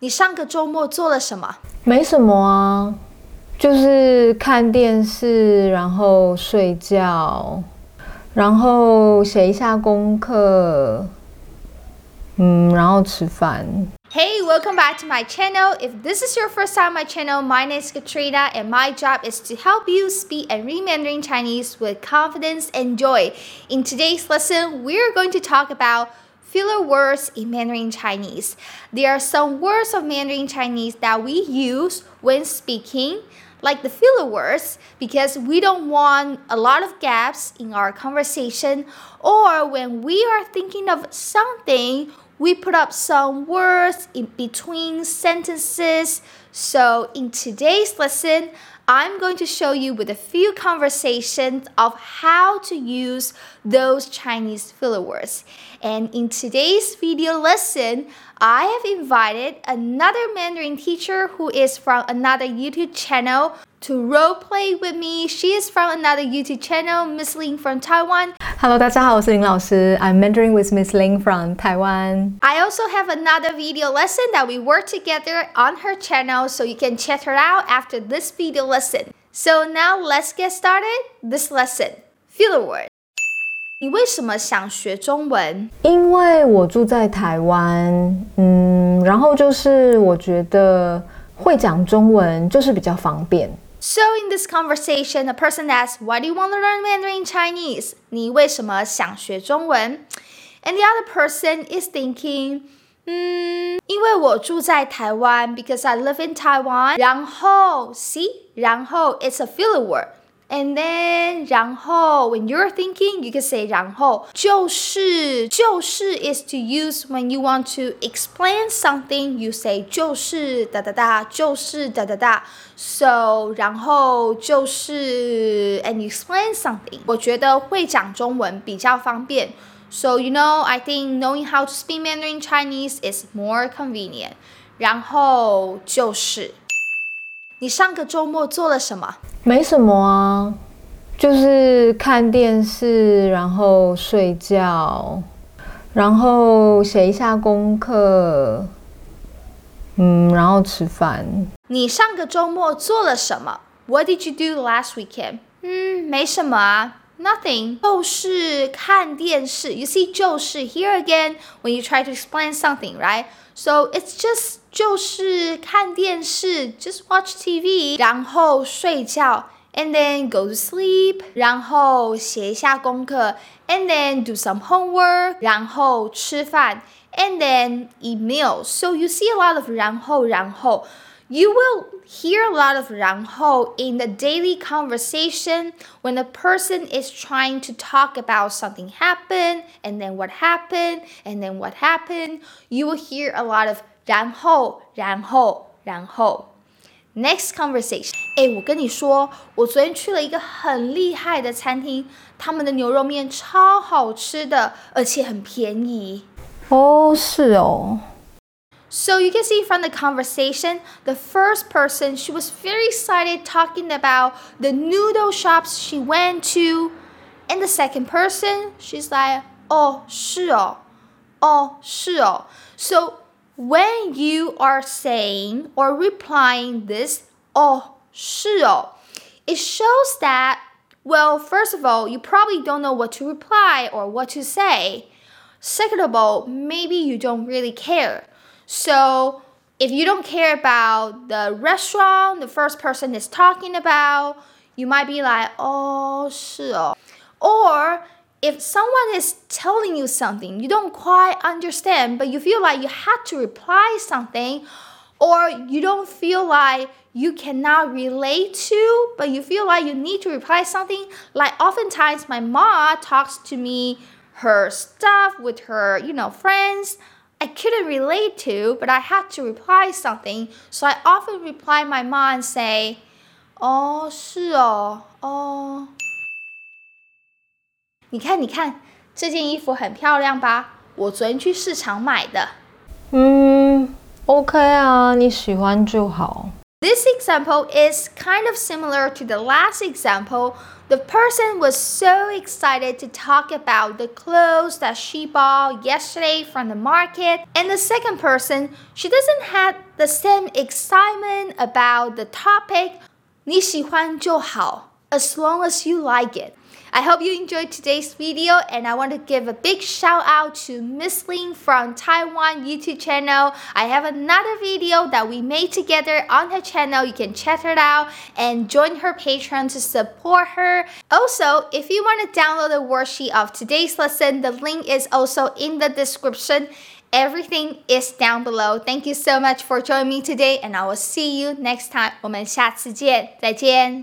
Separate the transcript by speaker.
Speaker 1: 你上个周末做了什么？
Speaker 2: 没什么啊，就是看电视，然后睡觉，然后写一下功课，嗯，然后吃饭。
Speaker 1: Hey, welcome back to my channel. If this is your first time on my channel, my name is Katrina and my job is to help you speak and read Mandarin Chinese with confidence and joy. In today's lesson, we're going to talk about filler words in Mandarin Chinese. There are some words of Mandarin Chinese that we use when speaking, like the filler words, because we don't want a lot of gaps in our conversation, or when we are thinking of something, we put up some words in between sentences. So, in today's lesson, I'm going to show you with a few conversations of how to use those Chinese filler words. And in today's video lesson, I have invited another Mandarin teacher who is from another YouTube channel to role play with me. She is from another YouTube channel, Miss Lin from Taiwan.
Speaker 2: Hello, 大家好，我是林老师. I'm mentoring with Miss Lin from Taiwan.
Speaker 1: I also have another video lesson that we work together on her channel, so you can check her out after this video lesson. So now let's get started this lesson. Filler word. 你为什么想学中文？
Speaker 2: 因为我住在台湾，嗯，然后就是我觉得会讲中文就是比较方便。
Speaker 1: So in this conversation, a person asks, "Why do you want to learn Mandarin Chinese?" 你为什么想学中文？And the other person is thinking, 嗯，因为我住在台湾，because I live in Taiwan。然后，see，然后 it's a filler word。 And then 然后 when you're thinking, you can say 然后就是就是 is to use when you want to explain something. You say 就是哒哒哒，就是哒哒哒。So 然后就是 and you explain something. 我觉得会讲中文比较方便。So you know, I think knowing how to speak Mandarin Chinese is more convenient. 然后就是 你上个周末做了什么？
Speaker 2: 没什么啊，就是看电视，然后睡觉，然后写一下功课，嗯，然后吃饭。
Speaker 1: 你上个周末做了什么？What did you do last weekend？嗯，没什么啊。Nothing，就是看电视。You see，就是 here again when you try to explain something, right? So it's just 就是看电视，just watch TV，然后睡觉，and then go to sleep，然后写一下功课，and then do some homework，然后吃饭，and then eat meals. So you see a lot of 然后然后。 You will hear a lot of 然后 in the daily conversation when a person is trying to talk about something happened and then what happened and then what happened. You will hear a lot of 然后然后然后 Next conversation，哎，我跟你说，我昨天去了一个很厉害的餐厅，他们的牛肉面超好吃的，而且很便宜。
Speaker 2: 哦，是哦。
Speaker 1: So you can see from the conversation, the first person, she was very excited talking about the noodle shops she went to. And the second person, she's like, oh, 是哦,哦,是哦. So when you are saying or replying this, oh, 是哦, it shows that, well, first of all, you probably don't know what to reply or what to say. Second of all, maybe you don't really care. So if you don't care about the restaurant the first person is talking about, you might be like, oh, 是哦. Or if someone is telling you something you don't quite understand, but you feel like you had to reply something, or you don't feel like you cannot relate to, but you feel like you need to reply something, like oftentimes my mom talks to me her stuff with her, you know, friends. I couldn't relate to, but I had to reply something. So I often reply my mom and say, 哦，是哦，哦。你看，你看，这件衣服很漂亮吧？我昨天去市场买的。
Speaker 2: 嗯，OK 啊，你喜欢就好。
Speaker 1: This example is kind of similar to the last example. The person was so excited to talk about the clothes that she bought yesterday from the market. And the second person, she doesn't have the same excitement about the topic. 你喜欢就好, as long as you like it. I hope you enjoyed today's video and I want to give a big shout out to Miss Ling from Taiwan YouTube channel. I have another video that we made together on her channel. You can check it out and join her Patreon to support her. Also, if you want to download the worksheet of today's lesson, the link is also in the description. Everything is down below. Thank you so much for joining me today and I will see you next time. 我们下次见，再见。